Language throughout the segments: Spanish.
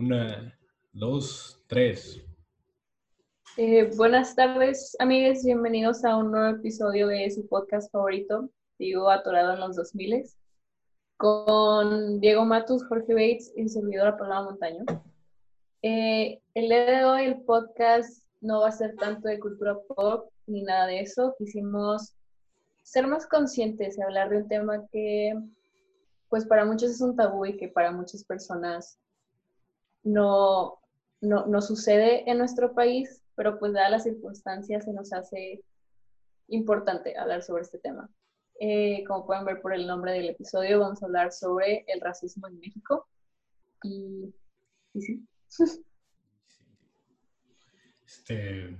Una, dos, tres. Eh, buenas tardes, amigos. Bienvenidos a un nuevo episodio de su podcast favorito, Digo Atorado en los 2000 con Diego Matus, Jorge Bates y servidora Paloma Montaño. Eh, el día de hoy el podcast no va a ser tanto de cultura pop ni nada de eso. Quisimos ser más conscientes y hablar de un tema que pues para muchos es un tabú y que para muchas personas no, no, sucede en nuestro país, pero pues dadas las circunstancias se nos hace importante hablar sobre este tema. Eh, como pueden ver por el nombre del episodio, vamos a hablar sobre el racismo en México. Y, sí. Este,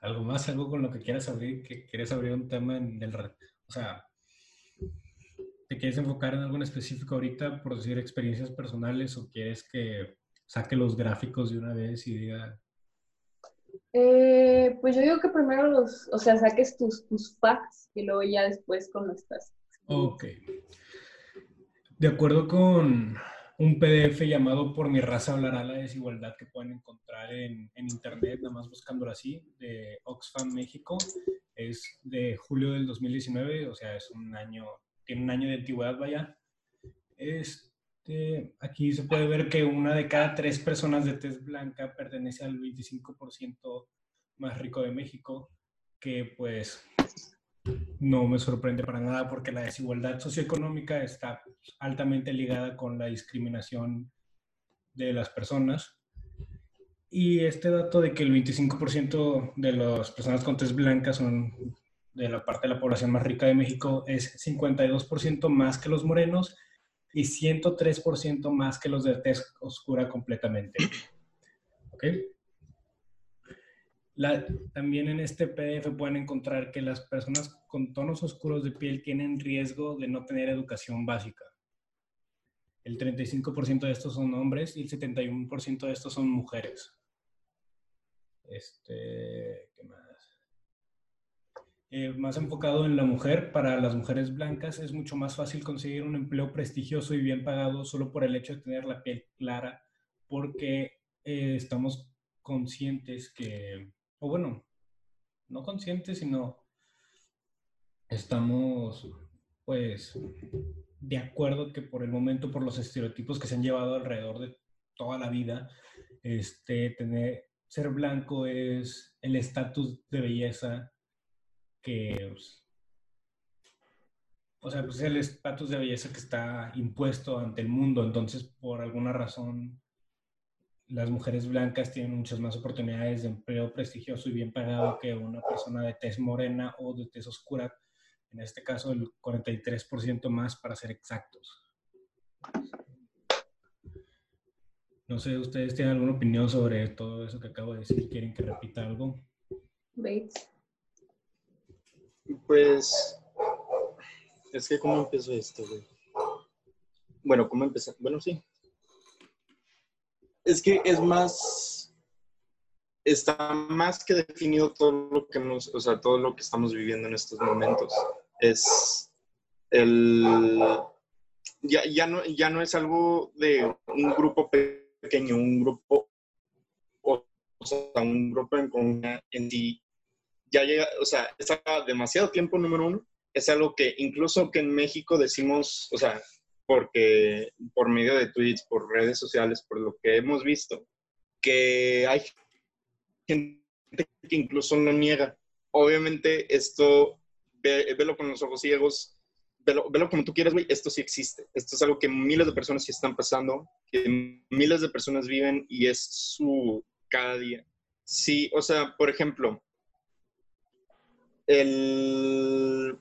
¿Algo más? ¿Algo con lo que quieras abrir? Que quieres abrir un tema en el... O sea, ¿Te quieres enfocar en algo en específico ahorita por decir experiencias personales o quieres que saque los gráficos de una vez y diga... Eh, pues yo digo que primero los, o sea, saques tus, tus facts y luego ya después con nuestras. Ok. De acuerdo con un PDF llamado Por mi raza hablará la desigualdad que pueden encontrar en, en internet, nada más buscándolo así, de Oxfam México, es de julio del 2019, o sea, es un año tiene un año de antigüedad, vaya. Este, aquí se puede ver que una de cada tres personas de tez blanca pertenece al 25% más rico de México, que pues no me sorprende para nada porque la desigualdad socioeconómica está altamente ligada con la discriminación de las personas. Y este dato de que el 25% de las personas con tez blanca son de la parte de la población más rica de México es 52% más que los morenos y 103% más que los de tez oscura completamente. ¿Ok? también en este PDF pueden encontrar que las personas con tonos oscuros de piel tienen riesgo de no tener educación básica. El 35% de estos son hombres y el 71% de estos son mujeres. Este, ¿qué más? Eh, más enfocado en la mujer, para las mujeres blancas es mucho más fácil conseguir un empleo prestigioso y bien pagado solo por el hecho de tener la piel clara, porque eh, estamos conscientes que, o bueno, no conscientes, sino estamos pues de acuerdo que por el momento, por los estereotipos que se han llevado alrededor de toda la vida, este, tener, ser blanco es el estatus de belleza que, pues, o sea, pues es el estatus de belleza que está impuesto ante el mundo, entonces por alguna razón las mujeres blancas tienen muchas más oportunidades de empleo prestigioso y bien pagado que una persona de tez morena o de tez oscura, en este caso el 43% más para ser exactos. No sé, ¿ustedes tienen alguna opinión sobre todo eso que acabo de decir? ¿Quieren que repita algo? Bates. Pues, es que ¿cómo empezó esto? Bueno, ¿cómo empezó? Bueno, sí. Es que es más, está más que definido todo lo que nos, o sea, todo lo que estamos viviendo en estos momentos. Es el, ya, ya, no, ya no es algo de un grupo pequeño, un grupo, o sea, un grupo en, en sí ya llega, o sea, está demasiado tiempo, número uno. Es algo que incluso que en México decimos, o sea, porque por medio de tweets, por redes sociales, por lo que hemos visto, que hay gente que incluso no niega. Obviamente esto, velo con los ojos ciegos, velo, velo como tú quieras, güey, esto sí existe. Esto es algo que miles de personas sí están pasando, que miles de personas viven y es su cada día. Sí, o sea, por ejemplo, el,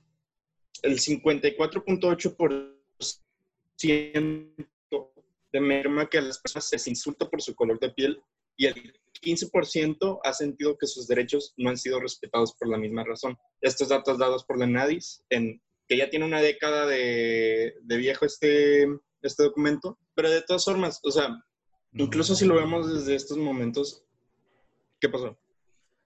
el 54.8% de merma que a las personas se les insulta por su color de piel y el 15% ha sentido que sus derechos no han sido respetados por la misma razón. Estos datos dados por la NADIS, en, que ya tiene una década de, de viejo este, este documento, pero de todas formas, o sea, incluso si lo vemos desde estos momentos, ¿qué pasó?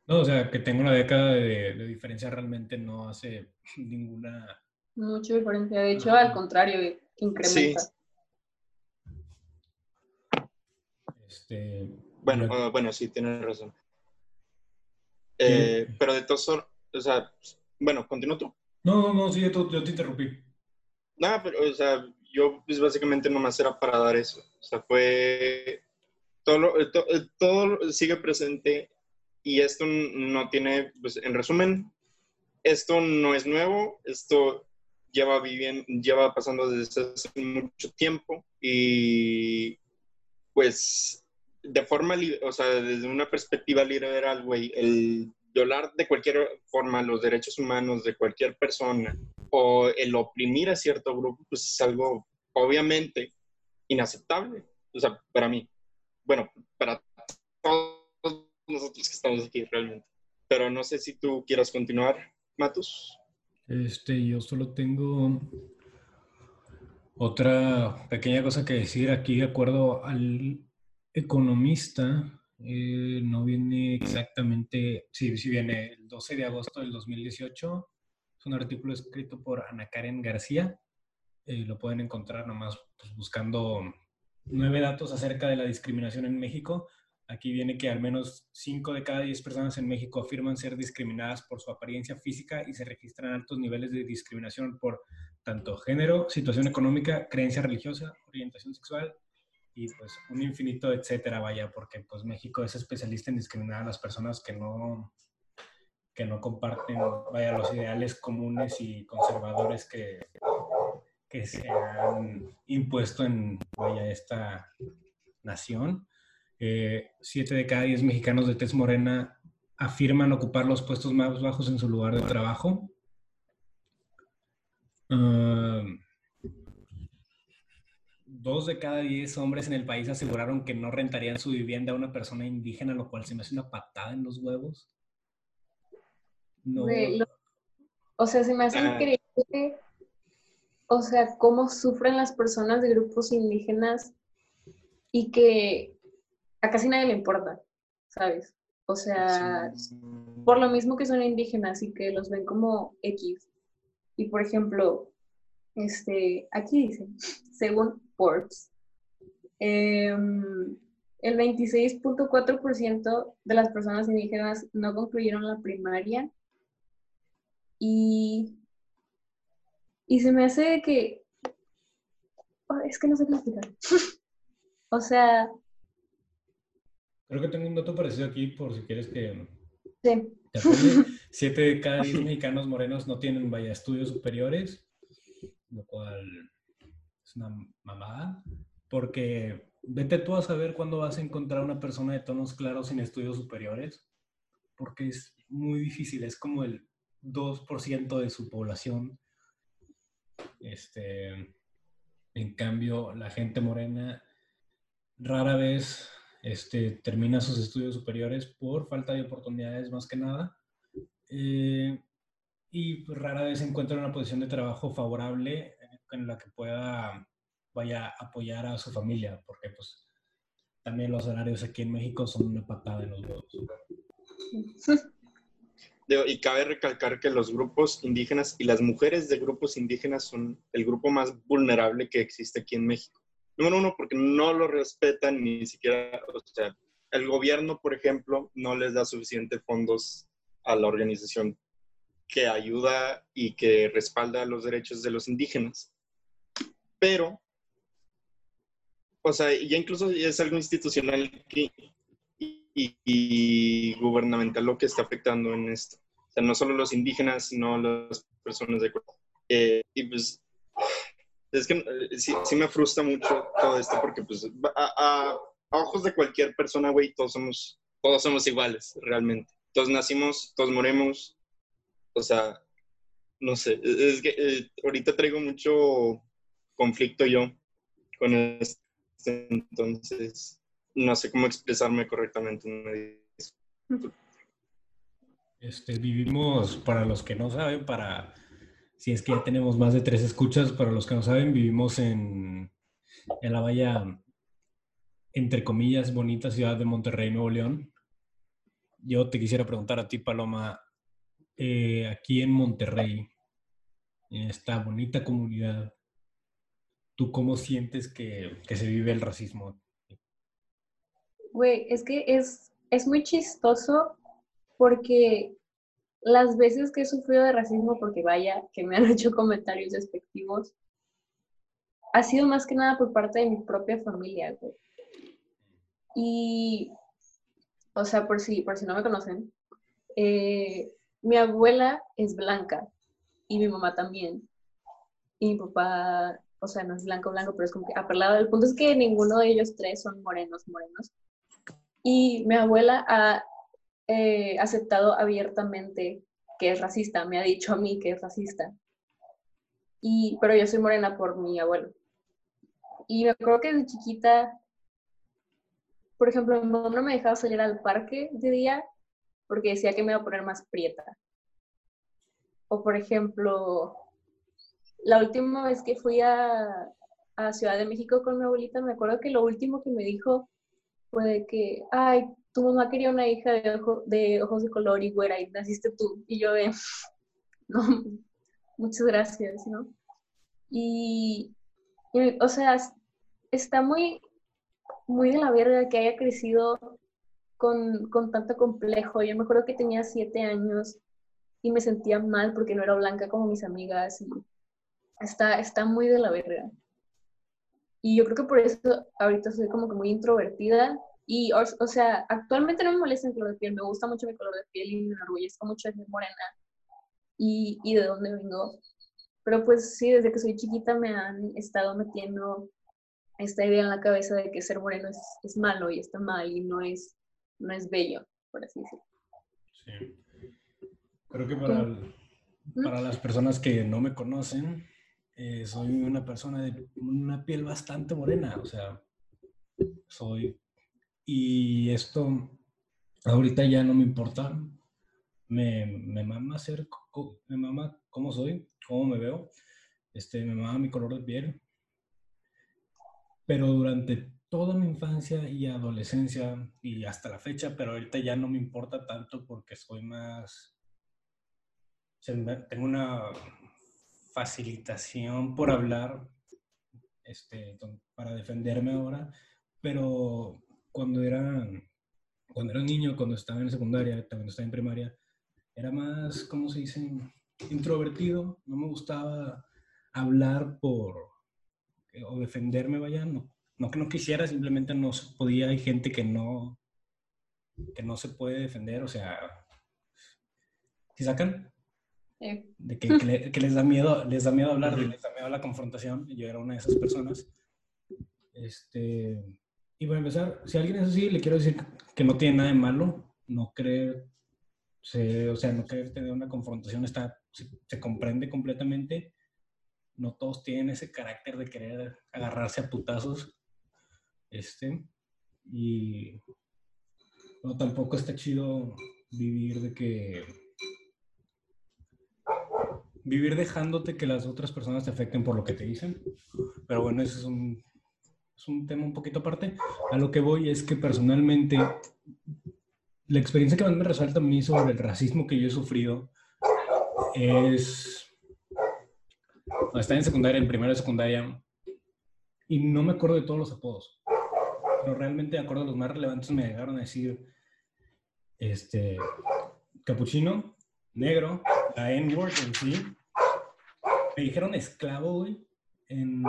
No, o sea, que tenga una década de, diferencia realmente no hace ninguna... Mucha diferencia, de hecho, al contrario, incrementa. Este, Bueno, ah, bueno, sí, tienes razón. Eh, pero de todos, son- o sea, bueno, continúa tú. no, no, no, sí, yo, yo te interrumpí. Nada, pero, o sea, yo pues básicamente nomás era para dar eso. O sea, fue, todo, lo- eh, to- eh, todo sigue presente y esto no tiene, pues en resumen, esto no es nuevo, esto lleva viviendo, lleva pasando desde hace mucho tiempo y pues de forma, o sea, desde una perspectiva liberal, güey, el violar de cualquier forma los derechos humanos de cualquier persona o el oprimir a cierto grupo, pues es algo obviamente inaceptable, o sea, para mí, bueno, para todos nosotros que estamos aquí realmente. Pero no sé si tú quieras continuar, Matus. Este, yo solo tengo otra pequeña cosa que decir aquí, de acuerdo al economista, eh, no viene exactamente, sí, sí viene el 12 de agosto del 2018. Es un artículo escrito por Ana Karen García. Eh, lo pueden encontrar nomás pues, buscando nueve datos acerca de la discriminación en México. Aquí viene que al menos 5 de cada 10 personas en México afirman ser discriminadas por su apariencia física y se registran altos niveles de discriminación por tanto género, situación económica, creencia religiosa, orientación sexual y pues un infinito etcétera, vaya, porque pues México es especialista en discriminar a las personas que no que no comparten, vaya, los ideales comunes y conservadores que, que se han impuesto en, vaya, esta nación. Eh, siete de cada diez mexicanos de tez morena afirman ocupar los puestos más bajos en su lugar de trabajo. Ah, dos de cada diez hombres en el país aseguraron que no rentarían su vivienda a una persona indígena, lo cual se me hace una patada en los huevos. No. Lo- o sea, se me hace Ah. increíble, o sea, cómo sufren las personas de grupos indígenas y que a casi nadie le importa, ¿sabes? O sea, por lo mismo que son indígenas y que los ven como X. Y por ejemplo, este, aquí dice, según Forbes, em, el 26.4% de las personas indígenas no concluyeron la primaria y, y se me hace que, oh, es que no sé qué explicar. o sea, Creo que tengo un dato parecido aquí por si quieres que sí, te apoye. Siete de cada diez mexicanos morenos no tienen, vaya, estudios superiores, lo cual es una mamada, porque vete tú a saber cuándo vas a encontrar una persona de tonos claros sin estudios superiores, porque es muy difícil, es como el 2% de su población. Este, en cambio, la gente morena rara vez este, termina sus estudios superiores por falta de oportunidades más que nada. Eh, y pues, rara vez encuentra una posición de trabajo favorable en la que pueda vaya a apoyar a su familia, porque pues también los salarios aquí en México son una patada en los huevos. Y cabe recalcar que los grupos indígenas y las mujeres de grupos indígenas son el grupo más vulnerable que existe aquí en México. Número uno, porque no lo respetan ni siquiera, o sea, el gobierno, por ejemplo, no les da suficientes fondos a la organización que ayuda y que respalda los derechos de los indígenas. Pero, o sea, ya incluso es algo institucional que, y, y gubernamental lo que está afectando en esto. O sea, no solo los indígenas, sino las personas de... Eh, y pues, es que eh, sí, sí me frustra mucho todo esto porque pues a, ojos de cualquier persona, güey, todos somos, todos somos iguales, realmente. Todos nacimos, todos morimos. O sea, no sé, es que eh, ahorita traigo mucho conflicto yo con esto, entonces no sé cómo expresarme correctamente. me Este, vivimos, para los que no saben, para si es que ya tenemos más de tres escuchas, para los que no saben, vivimos en, en la valla, entre comillas, bonita ciudad de Monterrey, Nuevo León. Yo te quisiera preguntar a ti, Paloma, eh, aquí en Monterrey, en esta bonita comunidad, ¿tú cómo sientes que, se vive el racismo? Güey, es que es, es muy chistoso porque las veces que he sufrido de racismo, porque vaya, que me han hecho comentarios despectivos, ha sido más que nada por parte de mi propia familia, güey. Y, o sea, por si, por si no me conocen, eh, mi abuela es blanca y mi mamá también. Y mi papá, o sea, no es blanco, blanco, pero es como que aperlado. El punto es que ninguno de ellos tres son morenos, morenos. Y mi abuela ha eh, aceptado abiertamente que es racista, me ha dicho a mí que es racista. Y, pero yo soy morena por mi abuelo. Y me acuerdo que de chiquita, por ejemplo, mi mamá no me dejaba salir al parque de día porque decía que me iba a poner más prieta. O por ejemplo, la última vez que fui a, a Ciudad de México con mi abuelita, me acuerdo que lo último que me dijo fue de que, ay, tu mamá quería una hija de, de ojos de color y güera y naciste tú. Y yo de, no, muchas gracias, ¿no? Y, o sea, está muy, muy de la verga que haya crecido con, con tanto complejo. Yo me acuerdo que tenía siete años y me sentía mal porque no era blanca como mis amigas y está, está muy de la verga. Y yo creo que por eso ahorita soy como que muy introvertida y, o, sea, actualmente no me molesta el color de piel, me gusta mucho mi color de piel y me enorgullezco mucho de ser morena y, y de dónde vengo. Pero pues sí, desde que soy chiquita me han estado metiendo esta idea en la cabeza de que ser moreno es, es malo y está mal y no es, no es bello, por así decirlo. Sí. Creo que para, para las personas que no me conocen, eh, soy una persona de una piel bastante morena, o sea, soy y esto ahorita ya no me importa. Me, me mama ser, me mama cómo soy, cómo me veo. Este, me mama mi color de piel. Pero durante toda mi infancia y adolescencia y hasta la fecha, pero ahorita ya no me importa tanto porque soy más... Tengo una facilitación por hablar este, para defenderme ahora, pero cuando era, cuando era niño, cuando estaba en secundaria, cuando estaba en primaria, era más, ¿cómo se dice? Introvertido, no me gustaba hablar por, o defenderme, vaya, no, no que no quisiera, simplemente no se podía, hay gente que no, que no se puede defender, o sea, ¿si sacan? De que, que, les da miedo, les da miedo hablar, les da miedo la confrontación, yo era una de esas personas. Este, y para empezar, si alguien es así, le quiero decir que no tiene nada de malo, no creer, o sea, no querer tener una confrontación está, se, comprende completamente. No todos tienen ese carácter de querer agarrarse a putazos. Este, y no, tampoco está chido vivir de que vivir dejándote que las otras personas te afecten por lo que te dicen. Pero bueno, eso es un es un tema un poquito aparte. A lo que voy es que personalmente la experiencia que más me resalta a mí sobre el racismo que yo he sufrido es... Estaba en secundaria, en primera de secundaria, y no me acuerdo de todos los apodos, pero realmente de acuerdo a los más relevantes me llegaron a decir, este, capuchino, negro, la N-word en sí, me dijeron esclavo, güey, en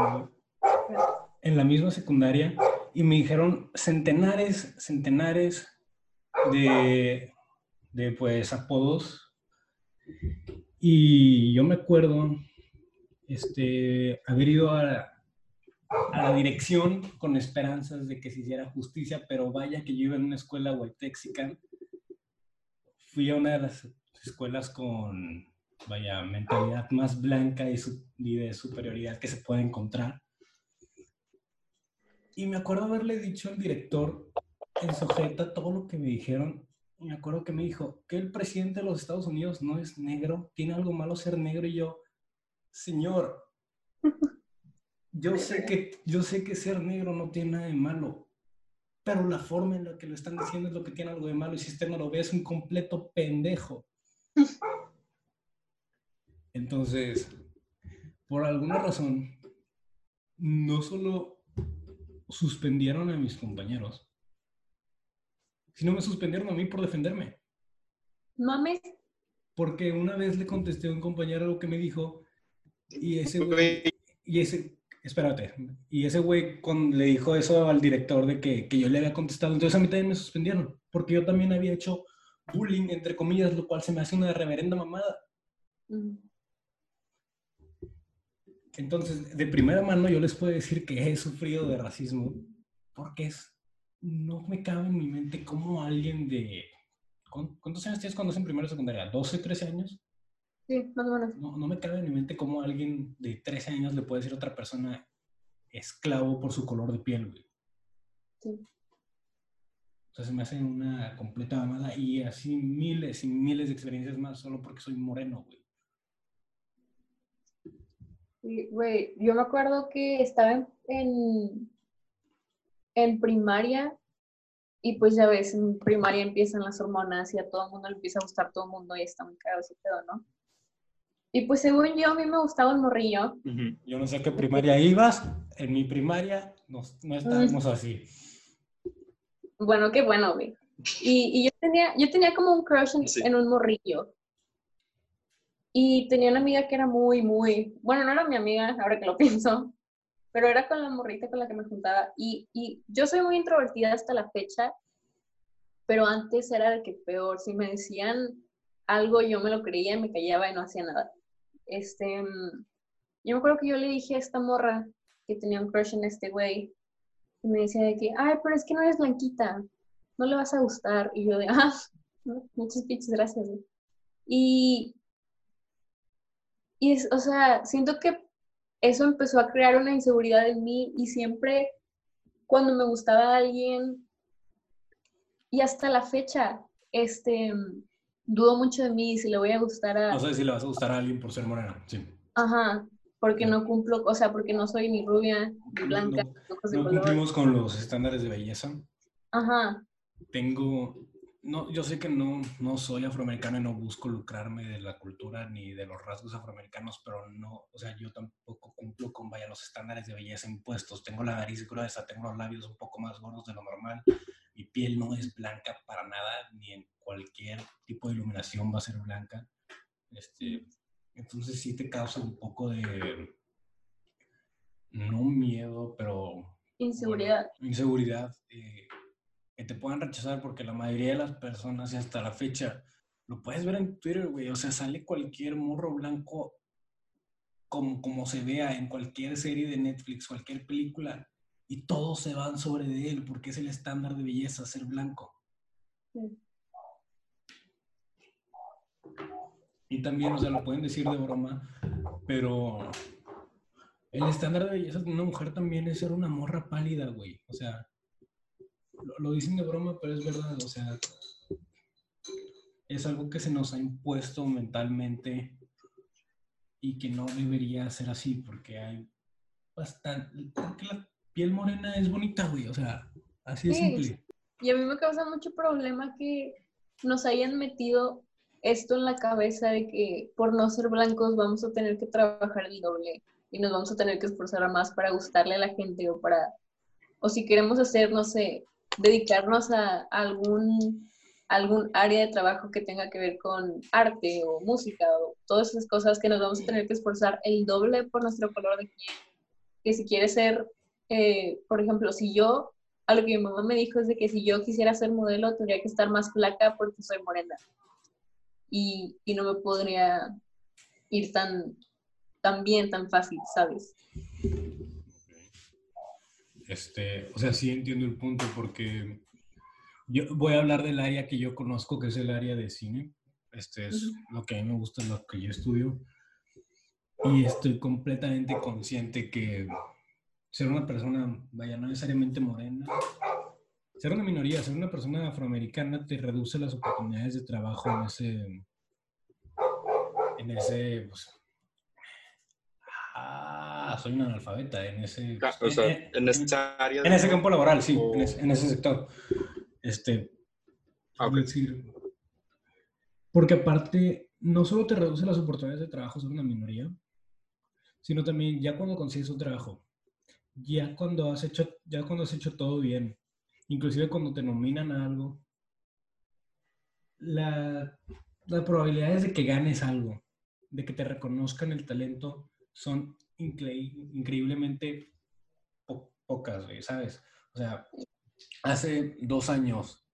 en la misma secundaria y me dijeron centenares, centenares de, de pues apodos. Y yo me acuerdo este, haber ido a, a la dirección con esperanzas de que se hiciera justicia, pero vaya que yo iba en una escuela whitexican. Fui a una de las escuelas con, vaya, mentalidad más blanca y, y de superioridad que se puede encontrar. Y me acuerdo haberle dicho al director en sujeta todo lo que me dijeron. Y me acuerdo que me dijo que el presidente de los Estados Unidos no es negro, tiene algo malo ser negro. Y yo, señor, yo sé que, yo sé que ser negro no tiene nada de malo, pero la forma en la que lo están diciendo es lo que tiene algo de malo. Y si usted no lo ve, es un completo pendejo. Entonces, por alguna razón, no solo suspendieron a mis compañeros, Si no me suspendieron a mí por defenderme. Mames. Porque una vez le contesté a un compañero lo que me dijo y ese güey, y ese, espérate, y ese güey con, le dijo eso al director de que, que yo le había contestado, entonces a mí también me suspendieron, porque yo también había hecho bullying, entre comillas, lo cual se me hace una reverenda mamada. Mm. Entonces, de primera mano yo les puedo decir que he sufrido de racismo, porque es, no me cabe en mi mente cómo alguien de... ¿cuán- ¿Cuántos años tienes cuando es en primera secundaria? ¿12, 13 años? Sí, más o menos. No, no me cabe en mi mente cómo alguien de 13 años le puede decir a otra persona esclavo por su color de piel, güey. Sí. O sea, se me hace una completa mamada y así miles y miles de experiencias más solo porque soy moreno, güey. Güey, yo me acuerdo que estaba en, en, en primaria y pues ya ves, en primaria empiezan las hormonas y a todo el mundo le empieza a gustar todo el mundo y está muy caro ese pedo, ¿no? Y pues según yo, a mí me gustaba un morrillo. Yo no sé qué primaria ibas, en mi primaria no, no estábamos así. Bueno, qué bueno, güey. Y, y yo, tenía, yo tenía como un crush en, Sí. en un morrillo. Y tenía una amiga que era muy, muy, bueno, no era mi amiga, ahora que lo pienso, pero era con la morrita con la que me juntaba. Y, y yo soy muy introvertida hasta la fecha, pero antes era de que peor. Si me decían algo, yo me lo creía, me callaba y no hacía nada. Este, yo me acuerdo que yo le dije a esta morra que tenía un crush en este güey, y me decía de que, ay, pero es que no eres blanquita, no le vas a gustar. Y yo de, ah, muchas pinches gracias. güey". Y, y es, o sea, siento que eso empezó a crear una inseguridad en mí y siempre cuando me gustaba alguien, y hasta la fecha, este, dudo mucho de mí si le voy a gustar a... No sé si le vas a gustar a alguien por ser morena, sí. Ajá, porque no cumplo, o sea, porque no soy ni rubia, ni blanca, No, No color. cumplimos con los estándares de belleza. Ajá, Tengo, no, yo sé que no, no soy afroamericano y no busco lucrarme de la cultura ni de los rasgos afroamericanos, pero no, o sea, yo tampoco cumplo con, vaya, los estándares de belleza impuestos. Tengo la nariz gruesa, tengo los labios un poco más gordos de lo normal, mi piel no es blanca para nada, ni en cualquier tipo de iluminación va a ser blanca. Este, entonces sí te causa un poco de, no miedo, pero inseguridad. bueno, inseguridad. eh, te puedan rechazar porque la mayoría de las personas y hasta la fecha lo puedes ver en Twitter, güey. O sea, sale cualquier morro blanco como, como se vea en cualquier serie de Netflix, cualquier película, y todos se van sobre de él porque es el estándar de belleza ser blanco. Sí. Y también, o sea, lo pueden decir de broma, pero el estándar de belleza de una mujer también es ser una morra pálida, güey. O sea, lo, dicen de broma, pero es verdad, o sea, es algo que se nos ha impuesto mentalmente y que no debería ser así, porque hay bastante, porque la piel morena es bonita, güey, o sea, así de Sí, simple. Y a mí me causa mucho problema que nos hayan metido esto en la cabeza de que por no ser blancos vamos a tener que trabajar el doble y nos vamos a tener que esforzar más para gustarle a la gente o para, o si queremos hacer, no sé, dedicarnos a algún, algún área de trabajo que tenga que ver con arte o música o todas esas cosas que nos vamos a tener que esforzar el doble por nuestro color de piel. Que si quieres ser, eh, por ejemplo, si yo a que mi mamá me dijo es de que si yo quisiera ser modelo tendría que estar más flaca porque soy morena. Y, y no me podría ir tan, tan bien, tan fácil, ¿sabes? Este, o sea, sí entiendo el punto porque yo voy a hablar del área que yo conozco, que es el área de cine. Este es lo que a mí me gusta, lo que yo estudio. Y estoy completamente consciente que ser una persona, vaya, no necesariamente morena, ser una minoría, ser una persona afroamericana te reduce las oportunidades de trabajo en ese, en ese, pues, ah, soy un analfabeta, en ese, O sea, en- en esta área. en ese campo laboral, sí, o- en ese, en ese sector. Este, Ah, decir, porque aparte, no solo te reduce las oportunidades de trabajo ser una minoría, sino también ya cuando consigues un trabajo, ya cuando has hecho, ya cuando has hecho todo bien, inclusive cuando te nominan a algo, la, las probabilidades de que ganes algo, de que te reconozcan el talento, son increíblemente pocas, ¿sabes? O sea, hace dos años,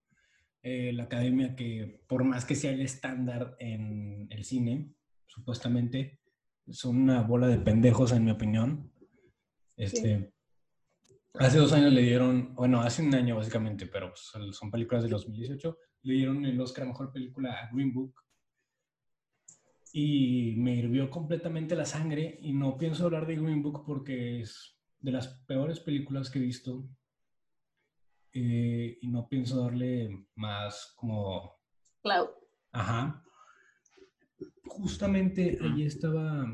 eh, la academia que, por más que sea el estándar en el cine, supuestamente, son una bola de pendejos, en mi opinión. Este, Hace dos años le dieron, bueno, hace un año básicamente, pero son películas de 2018, le dieron el Oscar a Mejor Película a Green Book. Y me hirvió completamente la sangre y no pienso hablar de Green Book porque es de las peores películas que he visto. Eh, y no pienso darle más como... Cloud. Ajá. Justamente allí estaba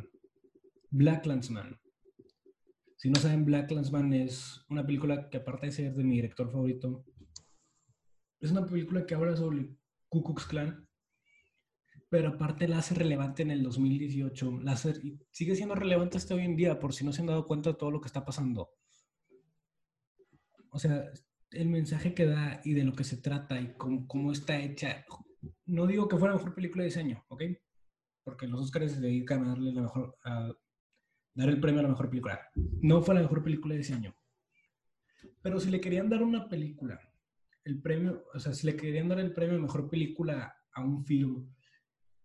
Black Landsman. Si no saben, Black Landsman es una película que aparte de ser de mi director favorito, es una película que habla sobre Ku Klux Klan, pero aparte la hace relevante en el 2018, la hace, sigue siendo relevante hasta hoy en día, por si no se han dado cuenta de todo lo que está pasando. O sea, el mensaje que da y de lo que se trata y cómo, cómo está hecha. No digo que fuera la mejor película de diseño, ¿ok? Porque los Oscars se dedican a darle la mejor, a dar el premio a la mejor película. No fue la mejor película de diseño. Pero si le querían dar una película, el premio, o sea, si le querían dar el premio a mejor película a un film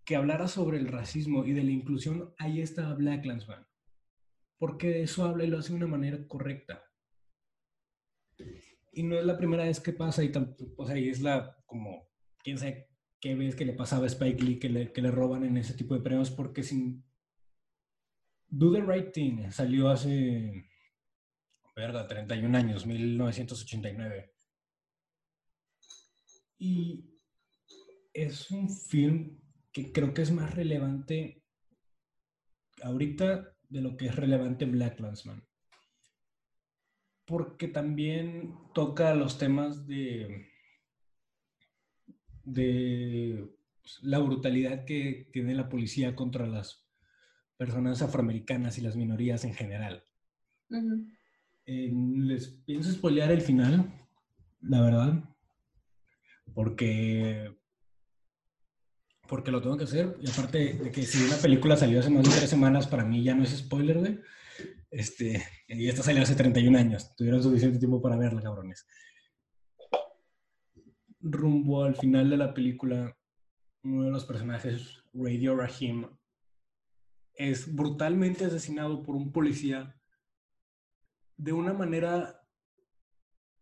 que hablara sobre el racismo y de la inclusión, ahí está Black Landsman. Porque de eso habla y lo hace de una manera correcta. Y no es la primera vez que pasa, y o sea, y es la, como, quién sabe qué vez que le pasaba a Spike Lee que le, que le roban en ese tipo de premios, porque sin, Do the Right Thing salió hace, verga, 31 años, 1989. Y es un film que creo que es más relevante ahorita de lo que es relevante Black Landsman. Porque también toca los temas de, de la brutalidad que tiene la policía contra las personas afroamericanas y las minorías en general. Eh, les pienso spoilear el final, la verdad, porque porque lo tengo que hacer. Y aparte de que si una película salió hace más de tres semanas, para mí ya no es spoiler, güey. Este, y esta salió hace 31 años. Tuvieron suficiente tiempo para verla, cabrones. Rumbo al final de la película, uno de los personajes, Radio Rahim, es brutalmente asesinado por un policía de una manera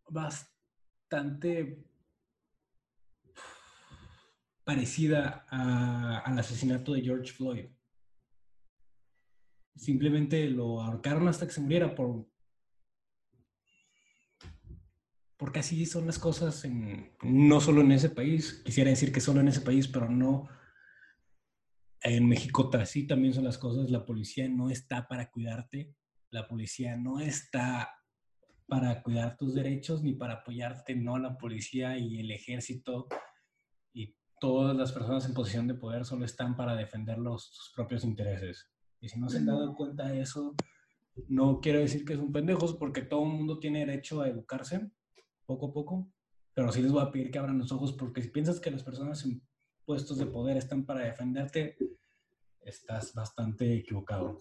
bastante parecida al asesinato de George Floyd. Simplemente lo ahorcaron hasta que se muriera por porque así son las cosas en, no solo en ese país, quisiera decir que solo en ese país, pero no en México así también son las cosas. La policía no está para cuidarte. La policía no está para cuidar tus derechos ni para apoyarte. No, la policía y el ejército todas las personas en posición de poder solo están para defender los, sus propios intereses. Y si no se han dado cuenta de eso, no quiero decir que son pendejos porque todo el mundo tiene derecho a educarse poco a poco, pero sí les voy a pedir que abran los ojos porque si piensas que las personas en puestos de poder están para defenderte, estás bastante equivocado.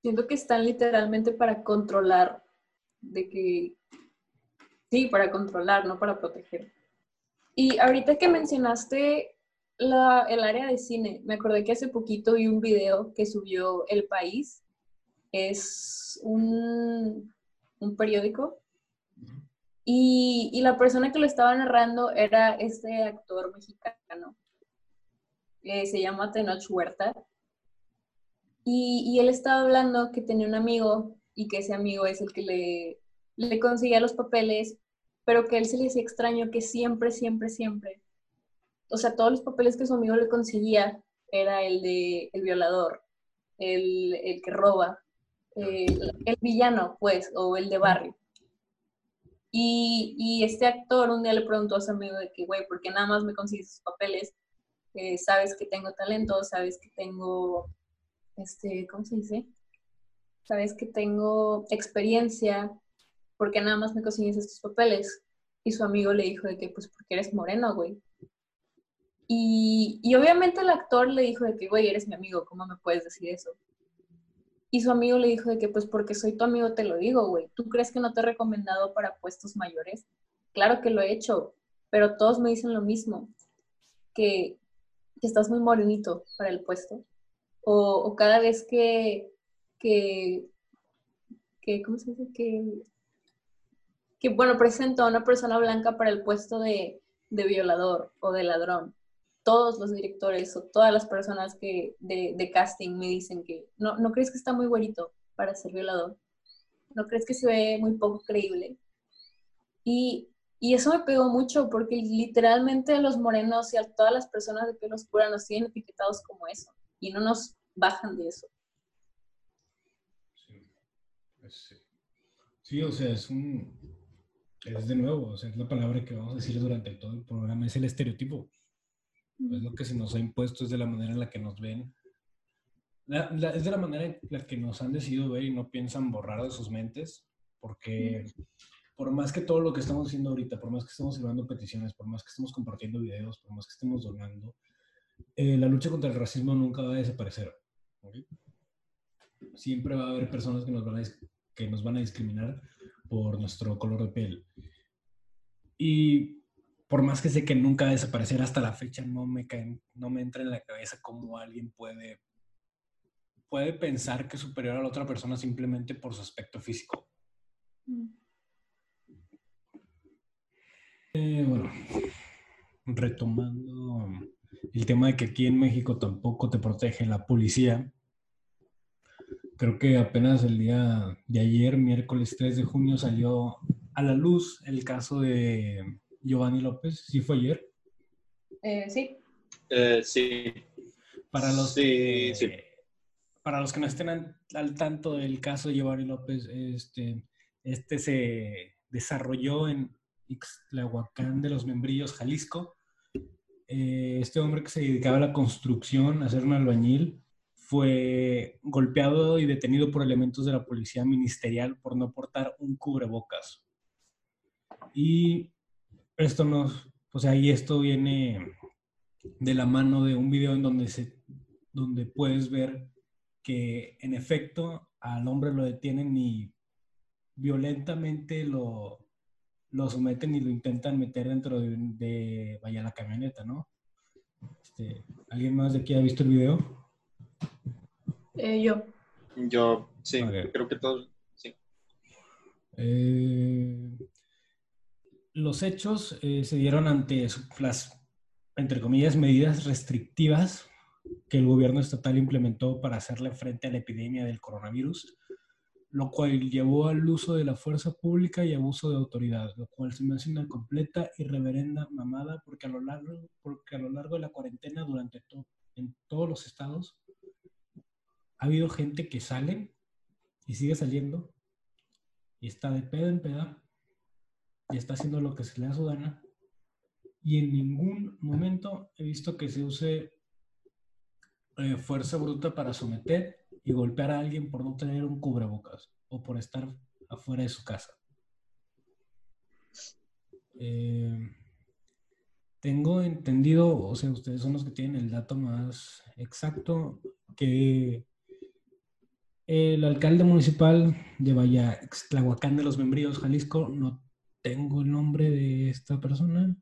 Siento que están literalmente para controlar, de que, sí, para controlar, no para proteger. Y ahorita que mencionaste el área de cine, me acordé que hace poquito vi un video que subió El País. Es un, un periódico y, y, la persona que lo estaba narrando era este actor mexicano. Eh, se llama Tenoch Huerta. Y, y, él estaba hablando que tenía un amigo y que ese amigo es el que le, le conseguía los papeles, pero que él se le hacía extraño que siempre, siempre, siempre, o sea, todos los papeles que su amigo le conseguía era el de el violador, el, el que roba, el, el villano, pues, o el de barrio. Y, y, este actor un día le preguntó a su amigo de que, güey, ¿por qué nada más me consigues esos papeles? Eh, sabes que tengo talento, sabes que tengo, este, ¿cómo se dice? Sabes que tengo experiencia, ¿por qué nada más me consigues estos papeles? Y su amigo le dijo de que, pues, porque eres moreno, güey. Y, y obviamente el actor le dijo de que, güey, eres mi amigo, ¿cómo me puedes decir eso? Y su amigo le dijo de que, pues porque soy tu amigo te lo digo, güey. ¿Tú crees que no te he recomendado para puestos mayores? Claro que lo he hecho, pero todos me dicen lo mismo, que, que estás muy morenito para el puesto. O, o cada vez que, que, que, ¿cómo se dice? Que, que, bueno, presento a una persona blanca para el puesto de, de violador o de ladrón todos los directores o todas las personas que de, casting me dicen que no, no crees que está muy bonito para ser violador, no crees que se ve muy poco creíble. Y, y eso me pegó mucho porque literalmente los morenos y a todas las personas de piel oscura nos tienen etiquetados como eso y no nos bajan de eso. Sí, sí o sea, es un, es de nuevo, o sea, es la palabra que vamos a decir durante todo el programa, es el estereotipo es lo que se nos ha impuesto, es de la manera en la que nos ven. es de la manera en la que nos han decidido ver y no piensan borrar de sus mentes, porque por más que todo lo que estamos haciendo ahorita, por más que estemos llevando peticiones, por más que estemos compartiendo videos, por más que estemos donando, eh, la lucha contra el racismo nunca va a desaparecer. Siempre va a haber personas que nos, van a, que nos van a discriminar por nuestro color de piel. Y por más que sé que nunca va a desaparecer hasta la fecha, no me, no me entra en la cabeza cómo alguien puede, puede pensar que es superior a la otra persona simplemente por su aspecto físico. Mm. Eh, bueno, retomando el tema de que aquí en México tampoco te protege la policía. Creo que apenas el día de ayer, miércoles 3 de junio, salió a la luz el caso de Giovanni López, ¿sí fue ayer? Eh, sí. Eh, sí. Para los, que, para los que no estén al, tanto del caso de Giovanni López, este, este se desarrolló en Ixtlahuacán de los Membrillos, Jalisco. Eh, este hombre que se dedicaba a la construcción, a ser un albañil, fue golpeado y detenido por elementos de la policía ministerial por no portar un cubrebocas. Y esto nos, o sea, y esto viene de la mano de un video en donde, se, donde puedes ver que en efecto al hombre lo detienen y violentamente lo, lo someten y lo intentan meter dentro de, vaya la camioneta, ¿no? Este, ¿Alguien más de aquí ha visto el video? Eh, yo. Yo, sí, creo que todos, sí. Eh, los hechos eh, se dieron ante las, entre comillas, medidas restrictivas que el gobierno estatal implementó para hacerle frente a la epidemia del coronavirus, lo cual llevó al uso de la fuerza pública y abuso de autoridad, lo cual se me hace una completa y reverenda mamada porque a lo largo, porque a lo largo de la cuarentena durante todo, en todos los estados ha habido gente que sale y sigue saliendo y está de pedo en peda y está haciendo lo que se le da su gana. Y en ningún momento he visto que se use eh, fuerza bruta para someter y golpear a alguien por no tener un cubrebocas o por estar afuera de su casa. Eh, tengo entendido, o sea, ustedes son los que tienen el dato más exacto, que el alcalde municipal de Vaya Tlahuacán de los Membríos, Jalisco, no tengo el nombre de esta persona,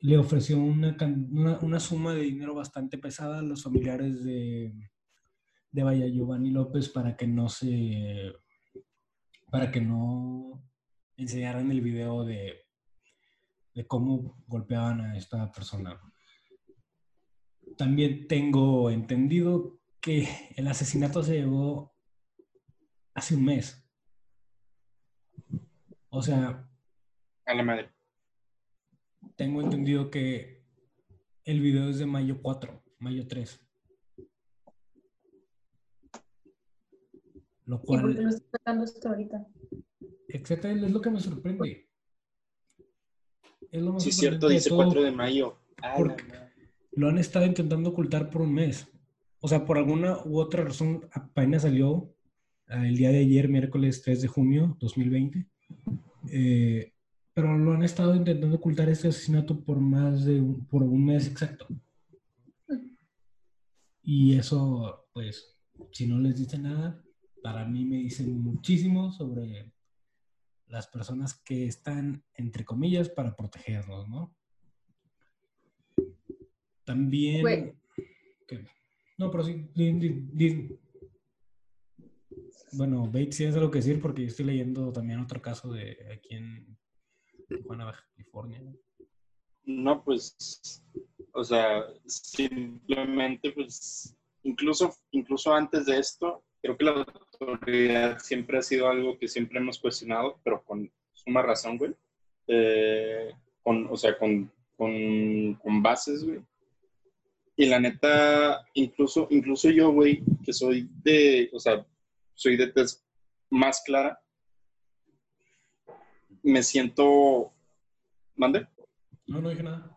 le ofreció una, suma de dinero bastante pesada a los familiares de, de Vaya Giovanni López para que no se para que no enseñaran el video de, de cómo golpeaban a esta persona. También tengo entendido que el asesinato se llevó hace un mes. O sea... A la madre. Tengo entendido que el video es de mayo 4, mayo 3. Lo cual... ¿Y por qué lo está sacando esto ahorita? Exactamente, es lo que me sorprende. Es lo más sí, cierto, dice 4 de mayo. porque lo han estado intentando ocultar por un mes. O sea, por alguna u otra razón, apenas salió el día de ayer, miércoles 3 de junio 2020. Eh, pero lo han estado intentando ocultar este asesinato por más de un, por un mes exacto. Y eso, pues, si no les dice nada, para mí me dice muchísimo sobre las personas que están, entre comillas, para protegernos, ¿no? También... No, pero sí, bueno, Bates tiene algo que decir porque yo estoy leyendo también otro caso de aquí en Tijuana, California. No, pues, o sea, simplemente, pues, incluso, incluso antes de esto, creo que la autoridad siempre ha sido algo que siempre hemos cuestionado, pero con suma razón, güey. Eh, con, o sea, con, con bases, güey. Y la neta, incluso, incluso yo, güey, que soy de, o sea, soy de tez más clara, me siento... ¿Mande? No, no dije nada.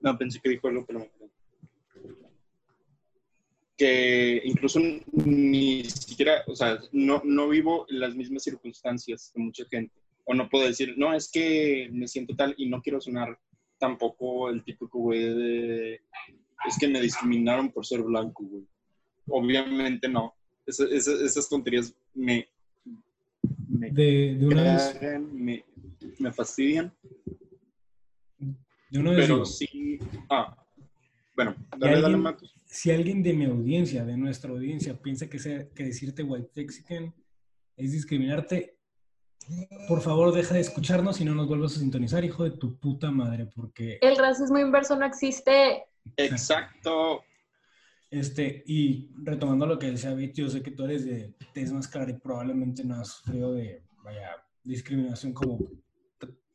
No, pensé que dijo algo, pero me que incluso ni siquiera, o sea, no, no vivo las mismas circunstancias que mucha gente. O no puedo decir, no, es que me siento tal y no quiero sonar tampoco el típico güey de, es que me discriminaron por ser blanco, güey. Obviamente no esas tonterías me, me, de, de una vez. me, me, fastidian. De una vez pero sí. Ah, bueno, dale, alguien, dale, Matos. Si alguien de mi audiencia, de nuestra audiencia, piensa que, sea, que decirte white mexican es discriminarte, por favor, deja de escucharnos y no nos vuelvas a sintonizar, hijo de tu puta madre, porque... El racismo inverso no existe. Exacto. Este, y retomando lo que decía Vit, yo sé que tú eres de tez más clara y probablemente no has sufrido de, vaya, discriminación como,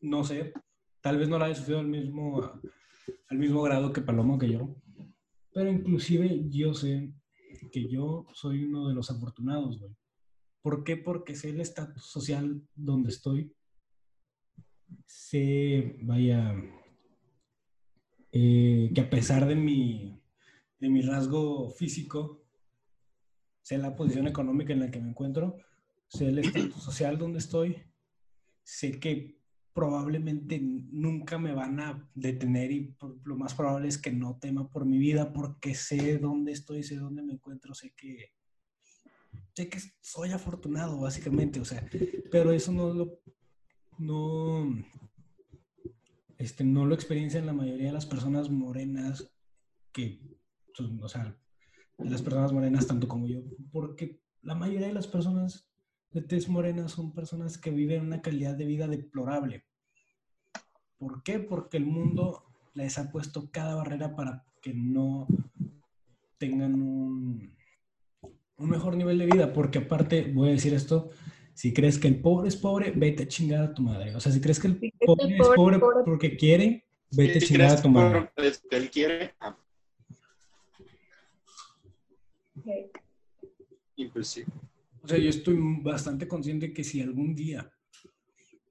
no sé, tal vez no la hayas sufrido al mismo, al mismo grado que Palomo que yo, pero inclusive yo sé que yo soy uno de los afortunados, güey. ¿Por qué? Porque sé el estatus social donde estoy, sé, vaya, eh, que a pesar de mi de mi rasgo físico, sé la posición económica en la que me encuentro, sé el estatus social donde estoy, sé que probablemente nunca me van a detener y lo más probable es que no tema por mi vida porque sé dónde estoy, sé dónde me encuentro, sé que sé que soy afortunado básicamente, o sea, pero eso no lo no este no lo experiencian la mayoría de las personas morenas que o sea, las personas morenas tanto como yo, porque la mayoría de las personas de tez morena son personas que viven una calidad de vida deplorable. ¿Por qué? Porque el mundo les ha puesto cada barrera para que no tengan un, un mejor nivel de vida, porque aparte, voy a decir esto, si crees que el pobre es pobre, vete a chingar a tu madre. O sea, si crees que el pobre, es pobre, porque quiere, vete a chingar a tu madre. Él quiere, ah, o sea, yo estoy bastante consciente que si algún día,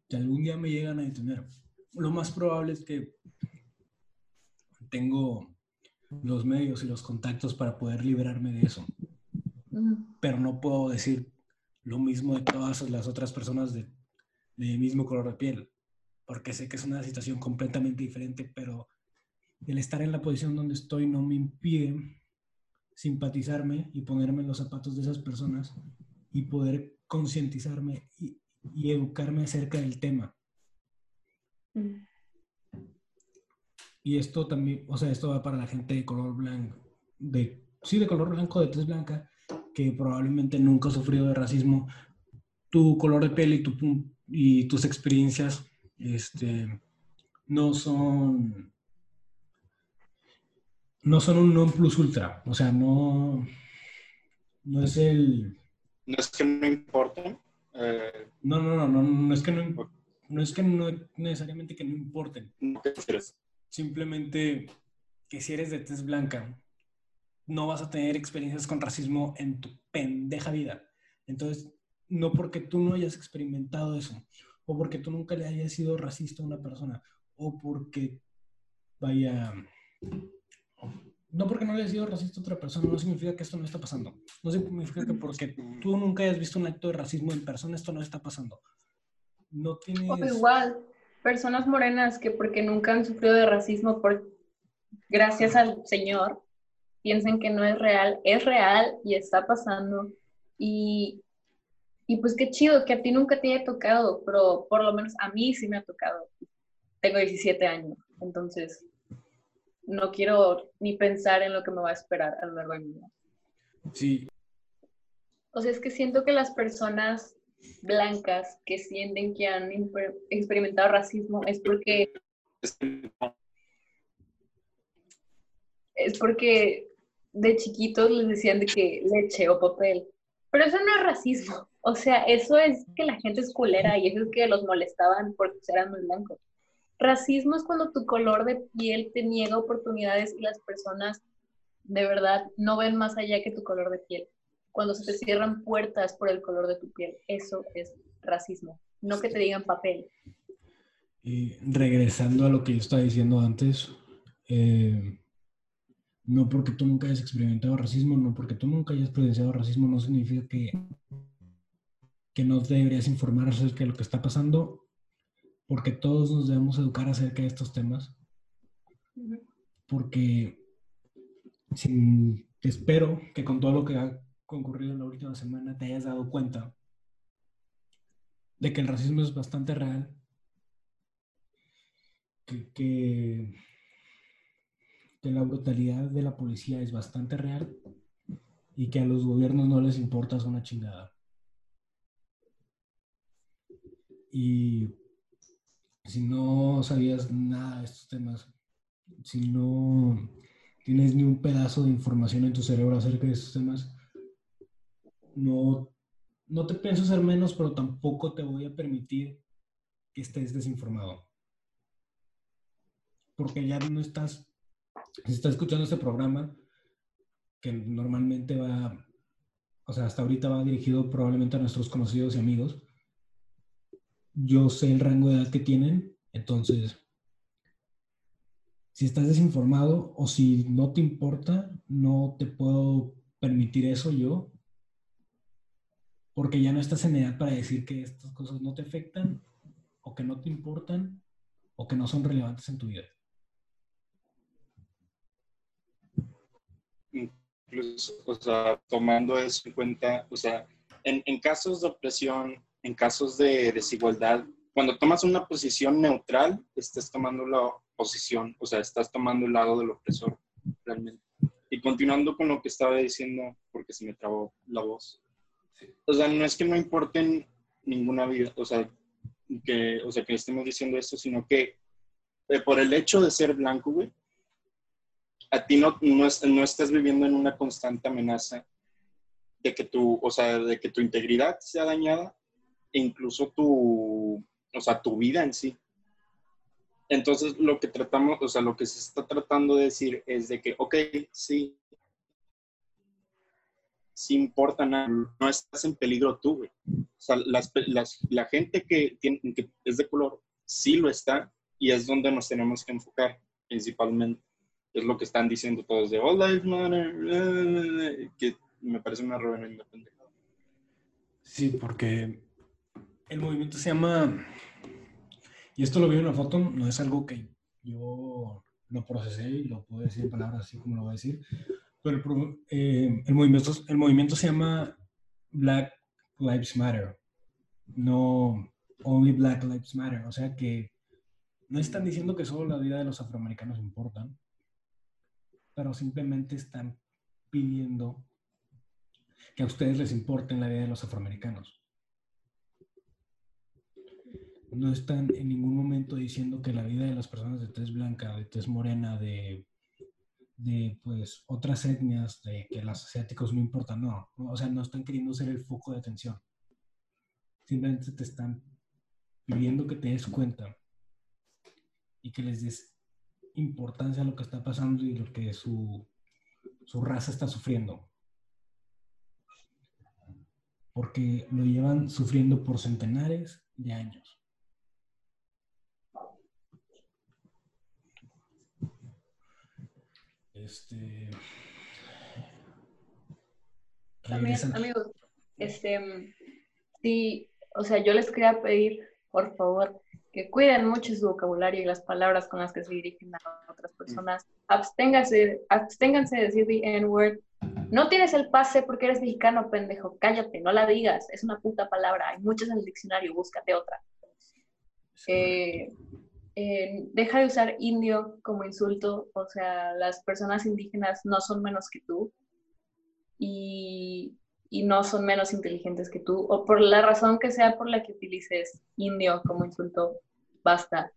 si algún día me llegan a detener, lo más probable es que tengo los medios y los contactos para poder liberarme de eso. Pero no puedo decir lo mismo de todas las otras personas de, mismo color de piel, porque sé que es una situación completamente diferente, pero el estar en la posición donde estoy no me impide simpatizarme y ponerme en los zapatos de esas personas y poder concientizarme y, educarme acerca del tema. Y esto también, o sea, esto va para la gente de color blanco, de, sí, de color blanco, de tez blanca, que probablemente nunca ha sufrido de racismo. Tu color de piel y, tu, y tus experiencias este, no son no son un non plus ultra. O sea, no, no es el... No es que no importen. Eh, no, no, no, no, no es que no, no es que no necesariamente que no importen. Simplemente que si eres de tez blanca, no vas a tener experiencias con racismo en tu pendeja vida. Entonces, no porque tú no hayas experimentado eso, o porque tú nunca le hayas sido racista a una persona, o porque vaya, no porque no le haya sido racista a otra persona, no significa que esto no está pasando. No significa que porque tú nunca hayas visto un acto de racismo en persona, esto no está pasando. No tienes... igual, personas morenas que porque nunca han sufrido de racismo por gracias al Señor, piensen que no es real, es real y está pasando. Y, y pues qué chido que a ti nunca te haya tocado, pero por lo menos a mí sí me ha tocado. Tengo 17 años, entonces no quiero ni pensar en lo que me va a esperar a lo largo de mi vida. Sí. O sea, es que siento que las personas blancas que sienten que han experimentado racismo es porque es porque de chiquitos les decían de que leche o papel. Pero eso no es racismo. O sea, eso es que la gente es culera y eso es que los molestaban porque eran muy blancos. Racismo es cuando tu color de piel te niega oportunidades y las personas de verdad no ven más allá que tu color de piel. Cuando se te cierran puertas por el color de tu piel, eso es racismo. No que te digan papel. Y regresando a lo que yo estaba diciendo antes, eh, no porque tú nunca hayas experimentado racismo, no porque tú nunca hayas presenciado racismo, no significa que, que no deberías informar acerca de lo que está pasando, porque todos nos debemos educar acerca de estos temas. Porque espero que con todo lo que ha concurrido en la última semana te hayas dado cuenta de que el racismo es bastante real, que que la brutalidad de la policía es bastante real y que a los gobiernos no les importa una chingada. Y si no sabías nada de estos temas, si no tienes ni un pedazo de información en tu cerebro acerca de estos temas, no, no te pienso ser menos, pero tampoco te voy a permitir que estés desinformado. Porque ya no estás si está escuchando este programa, que normalmente va, o sea, hasta ahorita va dirigido probablemente a nuestros conocidos y amigos, yo sé el rango de edad que tienen, entonces, si estás desinformado o si no te importa, no te puedo permitir eso yo, porque ya no estás en edad para decir que estas cosas no te afectan o que no te importan o que no son relevantes en tu vida. Incluso, o sea, tomando eso en cuenta, o sea, en, en casos de opresión, en casos de desigualdad, cuando tomas una posición neutral, estás tomando la posición, o sea, estás tomando el lado del opresor, realmente. Y continuando con lo que estaba diciendo, porque se me trabó la voz. O sea, no es que no importen ninguna vida, o sea, que, o sea, que estemos diciendo esto, sino que eh, por el hecho de ser blanco, güey, a ti no, no, estás viviendo en una constante amenaza de que tu, o sea, de que tu integridad sea dañada e incluso tu, o sea, tu vida en sí. Entonces, lo que tratamos, o sea, lo que se está tratando de decir es de que, ok, sí, sí importa nada, no estás en peligro tú. O sea, la gente que, tiene, que es de color sí lo está y es donde nos tenemos que enfocar principalmente es lo que están diciendo todos de All Lives Matter, que me parece una reverenda. Sí, porque el movimiento se llama, y esto lo vi en una foto, no es algo que yo lo procesé y lo puedo decir en palabras así como lo voy a decir, pero el, eh, el, movimiento, el movimiento se llama Black Lives Matter, no Only Black Lives Matter, o sea que no están diciendo que solo la vida de los afroamericanos importan, pero simplemente están pidiendo que a ustedes les importe la vida de los afroamericanos. No están en ningún momento diciendo que la vida de las personas de tez blanca, de tez morena, de, de pues otras etnias, de que los asiáticos no importan, no. O sea, no están queriendo ser el foco de atención. Simplemente te están pidiendo que te des cuenta y que les des importancia a lo que está pasando y lo que su, su raza está sufriendo. Porque lo llevan sufriendo por centenares de años. Este. También, amigos, este, sí, o sea, yo les quería pedir, por favor, que cuiden mucho su vocabulario y las palabras con las que se dirigen a otras personas. Absténganse, absténganse de decir the N-word. No tienes el pase porque eres mexicano, pendejo. Cállate, no la digas. Es una puta palabra. Hay muchas en el diccionario, búscate otra. Eh, eh, deja de usar indio como insulto. O sea, las personas indígenas no son menos que tú. Y y no son menos inteligentes que tú, o por la razón que sea por la que utilices indio como insulto, basta.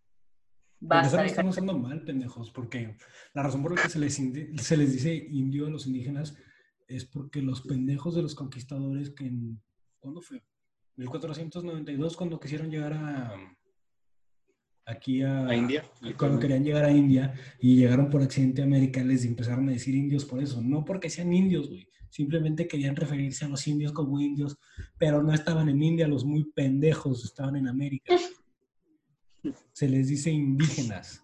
Basta. estamos usando mal, pendejos, porque la razón por la que se les, se les dice indio a los indígenas es porque los pendejos de los conquistadores que en... ¿Cuándo fue? 1492, cuando quisieron llegar a... Aquí a, a India. Cuando querían llegar a India y llegaron por accidente a América, les empezaron a decir indios por eso. No porque sean indios, güey simplemente querían referirse a los indios como indios, pero no estaban en India, los muy pendejos estaban en América. Se les dice indígenas.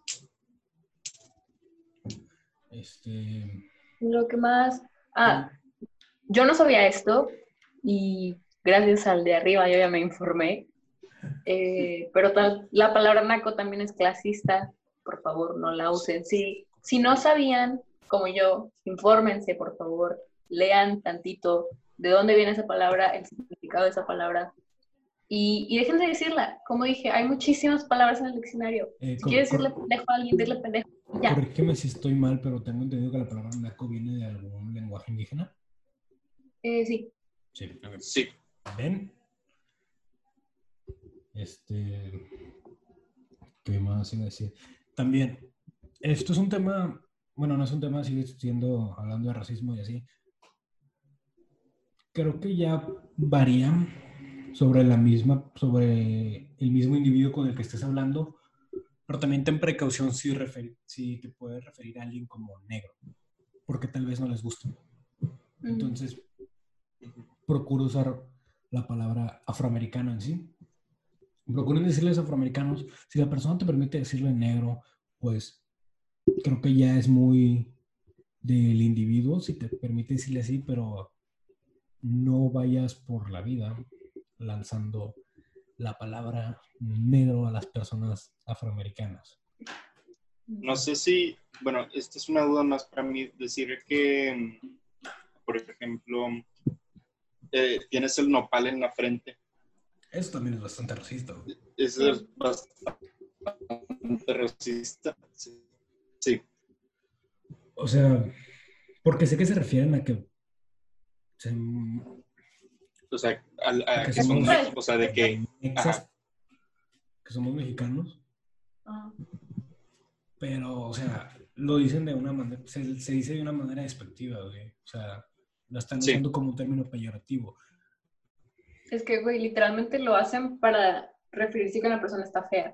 Este... Lo que más... Ah, yo no sabía esto y gracias al de arriba yo ya me informé. Eh, pero tal, la palabra naco también es clasista. Por favor, no la usen. Si, si no sabían, como yo, infórmense, por favor lean tantito de dónde viene esa palabra, el significado de esa palabra. Y, y dejen de decirla. Como dije, hay muchísimas palabras en el diccionario. Eh, si quieres decirle pendejo a alguien, dile pendejo. Ya. Corrígeme si estoy mal, pero tengo entendido que la palabra naco viene de algún lenguaje indígena. Eh, sí. Sí. Sí. ¿Ven? Este. ¿Qué más iba a decir? También, esto es un tema, bueno, no es un tema, sigue siendo hablando de racismo y así, creo que ya varía sobre la misma, sobre el mismo individuo con el que estés hablando, pero también ten precaución si, si te puedes referir a alguien como negro, porque tal vez no les guste. Entonces, procuro usar la palabra afroamericano en sí. Procuren decirles afroamericanos. Si la persona te permite decirle negro, pues creo que ya es muy del individuo, si te permite decirle así, pero no vayas por la vida lanzando la palabra negro a las personas afroamericanas. No sé si, bueno, esta es una duda más para mí, decir que, por ejemplo, eh, tienes el nopal en la frente. Eso también es bastante racista. Eso es bastante racista. Sí. O sea, porque sé que se refieren a que o sea, a, que, somos, o sea, de que... Que somos mexicanos. Ah. Pero, o sea, lo dicen de una manera, se, dice de una manera despectiva, güey. O sea, lo están usando como un término peyorativo. Es que, güey, literalmente lo hacen para referirse que una persona está fea.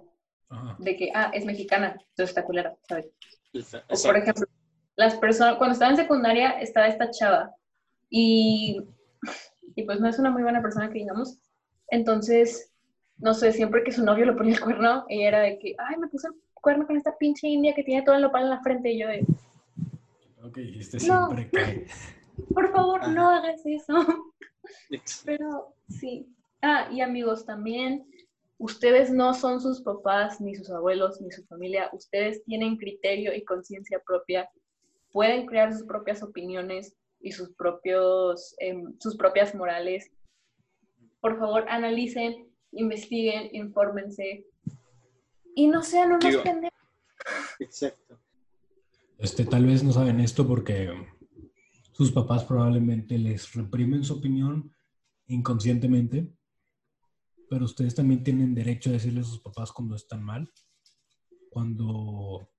De que, ah, es mexicana, entonces está culera, ¿sabes? O por ejemplo, las personas, cuando estaba en secundaria, estaba esta chava y, y pues no es una muy buena persona que digamos. Entonces, no sé, siempre que su novio le ponía el cuerno, ella era de que, ay, me puse el cuerno con esta pinche india que tiene todo el nopal en la frente. Y yo de... Ok, este siempre que... Por favor, no hagas eso. Pero sí. Ah, y amigos, también, ustedes no son sus papás, ni sus abuelos, ni su familia. Ustedes tienen criterio y conciencia propia. Pueden crear sus propias opiniones y sus, propios, em, sus propias morales. Por favor, analicen, investiguen, infórmense y no sean unos pendejos. Exacto. Este, tal vez no saben esto porque sus papás probablemente les reprimen su opinión inconscientemente, pero ustedes también tienen derecho a decirle a sus papás cuando están mal, cuando,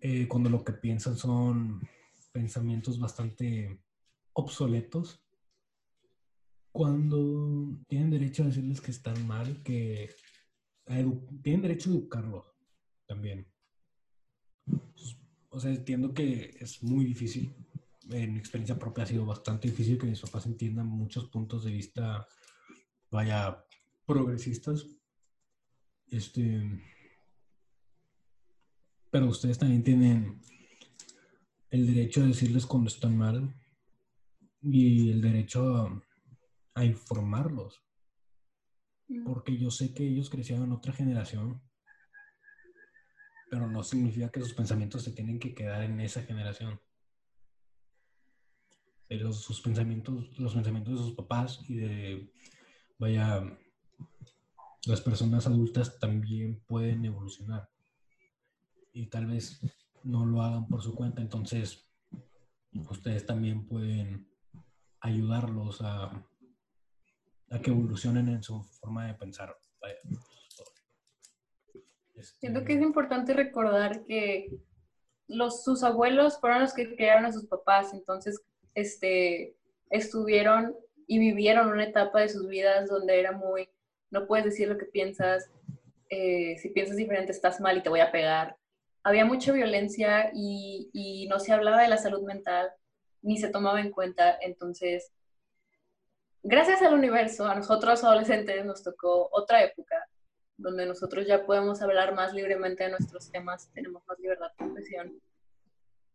eh, cuando lo que piensan son pensamientos bastante obsoletos cuando tienen derecho a decirles que están mal, que tienen derecho a educarlos también. O sea, entiendo que es muy difícil. En mi experiencia propia ha sido bastante difícil que mis papás entiendan muchos puntos de vista, vaya, progresistas. Este, pero ustedes también tienen el derecho a decirles cuando están mal y el derecho a, informarlos. Mm. porque yo sé que ellos crecieron en otra generación, pero no significa que sus pensamientos se tienen que quedar en esa generación. Eh, Los, sus pensamientos, los pensamientos de sus papás y de, vaya, las personas adultas también pueden evolucionar. Y tal vez no lo hagan por su cuenta, entonces ustedes también pueden ayudarlos a, a que evolucionen en su forma de pensar. Vaya, Este, Siento que es importante recordar que los, sus abuelos fueron los que criaron a sus papás, entonces este, estuvieron y vivieron una etapa de sus vidas donde era muy, no puedes decir lo que piensas, eh, si piensas diferente estás mal y te voy a pegar. Había mucha violencia y, y no se hablaba de la salud mental, ni se tomaba en cuenta, entonces, gracias al universo, a nosotros adolescentes nos tocó otra época donde nosotros ya podemos hablar más libremente de nuestros temas, tenemos más libertad de expresión.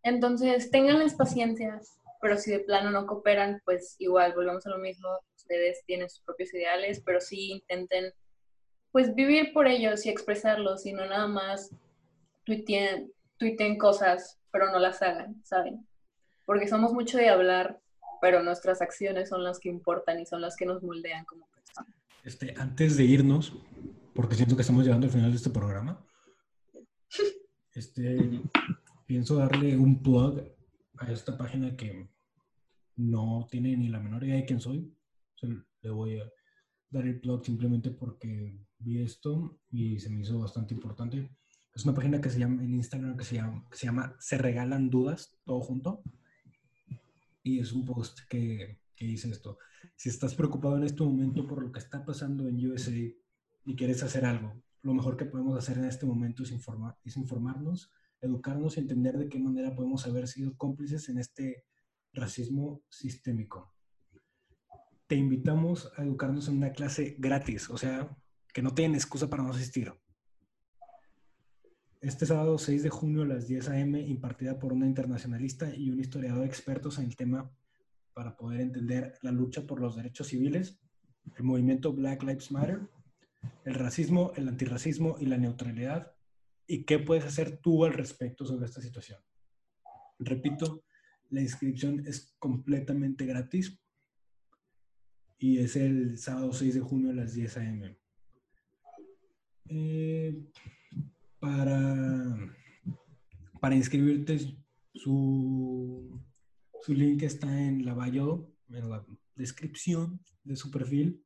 Entonces, ténganles paciencia, pero si de plano no cooperan, pues igual volvemos a lo mismo, ustedes tienen sus propios ideales, pero sí intenten pues vivir por ellos y expresarlos y no nada más tuiteen, tuiteen cosas, pero no las hagan, ¿saben? Porque somos mucho de hablar, pero nuestras acciones son las que importan y son las que nos moldean como personas. Este, antes de irnos, porque siento que estamos llegando al final de este programa, este, pienso darle un plug a esta página que no tiene ni la menor idea de quién soy. O le voy a dar el plug simplemente porque vi esto y se me hizo bastante importante. Es una página que se llama en Instagram que se llama, que se llama Se Regalan Dudas, todo junto. Y es un post que, que dice esto. Si estás preocupado en este momento por lo que está pasando en USA y quieres hacer algo, lo mejor que podemos hacer en este momento es, informar, es informarnos, educarnos y entender de qué manera podemos haber sido cómplices en este racismo sistémico. Te invitamos a educarnos en una clase gratis, o sea, que no tienen excusa para no asistir. Este sábado 6 de junio a las 10 a.m., impartida por una internacionalista y un historiador expertos en el tema para poder entender la lucha por los derechos civiles, el movimiento Black Lives Matter, el racismo, el antirracismo y la neutralidad, y qué puedes hacer tú al respecto sobre esta situación. Repito, la inscripción es completamente gratis y es el sábado 6 de junio a las 10 a.m. Eh, para, para inscribirte, su, su link está en la bio, en la descripción de su perfil.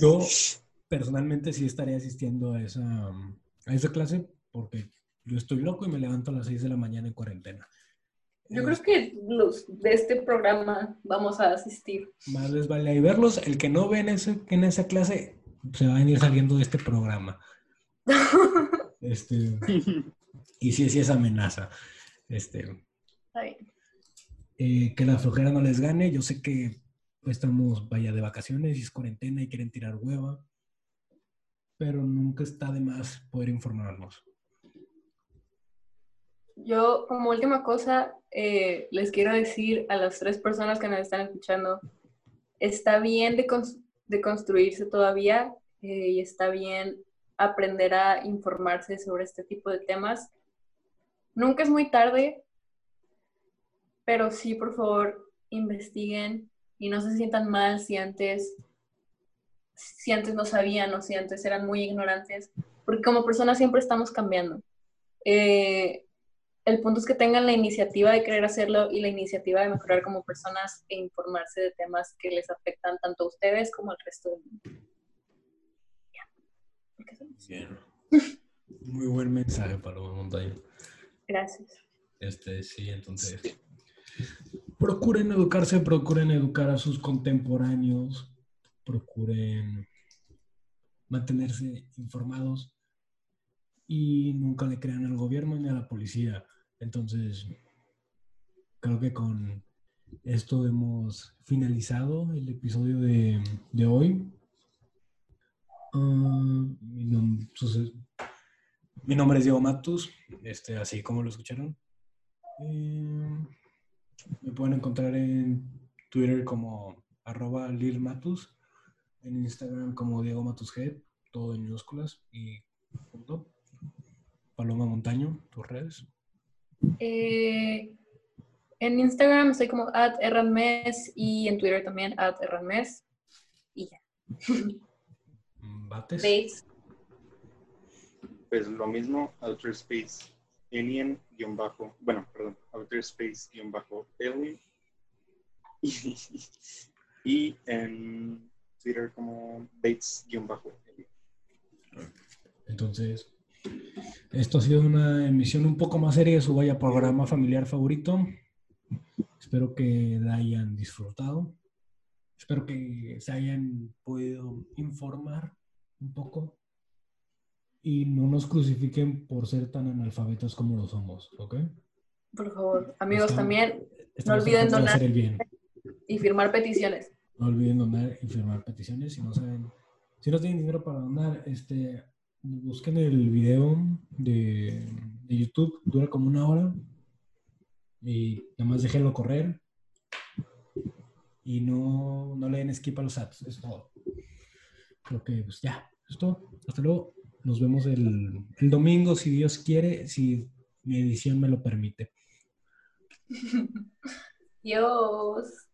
Yo personalmente sí estaré asistiendo a esa, a esa clase porque yo estoy loco y me levanto a las 6 de la mañana en cuarentena. Yo creo que los de este programa vamos a asistir. Más les vale ahí verlos. El que no ve en, ese, en esa clase se va a venir saliendo de este programa. Este, y sí, sí es amenaza. Este, eh, que la flojera no les gane. Yo sé que estamos, vaya, de vacaciones y es cuarentena y quieren tirar hueva, pero nunca está de más poder informarnos. Yo, como última cosa, eh, les quiero decir a las tres personas que nos están escuchando, está bien de, cons- de construirse todavía eh, y está bien aprender a informarse sobre este tipo de temas. Nunca es muy tarde, pero sí, por favor, investiguen y no se sientan mal si antes, si antes no sabían o si antes eran muy ignorantes, porque como personas siempre estamos cambiando. Eh, el punto es que tengan la iniciativa de querer hacerlo y la iniciativa de mejorar como personas e informarse de temas que les afectan tanto a ustedes como al resto del mundo. Son- Muy buen mensaje, Paloma Montaño. Gracias. Este, sí, entonces. Procuren educarse, procuren educar a sus contemporáneos, procuren mantenerse informados y nunca le crean al gobierno ni a la policía. Entonces, creo que con esto hemos finalizado el episodio de, de hoy. Ah, mi, nombre es Diego Matus, este, así como lo escucharon. Eh, me pueden encontrar en Twitter como arroba lilmatus, en Instagram como Diego Matus G, todo en minúsculas y punto. Paloma Montaño, tus redes. Eh, en Instagram estoy como at erranmes y en Twitter también at erranmes. Y ya. Bates. Bates. Pues lo mismo, Outer Space Alien, guion bajo, bueno, perdón, Outer Space, guion bajo Alien. Y, y en Twitter como Bates, guion bajo Alien. Entonces, esto ha sido una emisión un poco más seria de su vaya programa familiar favorito. Espero que la hayan disfrutado. Espero que se hayan podido informar un poco y no nos crucifiquen por ser tan analfabetos como lo somos, ¿ok? Por favor, amigos, también Estamos olviden donar. hacer el bien. y firmar peticiones. No olviden donar y firmar peticiones. Si no saben, si no tienen dinero para donar, este, busquen el video de, YouTube, dura como una hora. Y nada más déjenlo correr. Y no, no le den skip a los ads, es todo. Creo que pues ya, es todo. Hasta luego. Nos vemos el, el domingo, si Dios quiere, si mi edición me lo permite. Dios.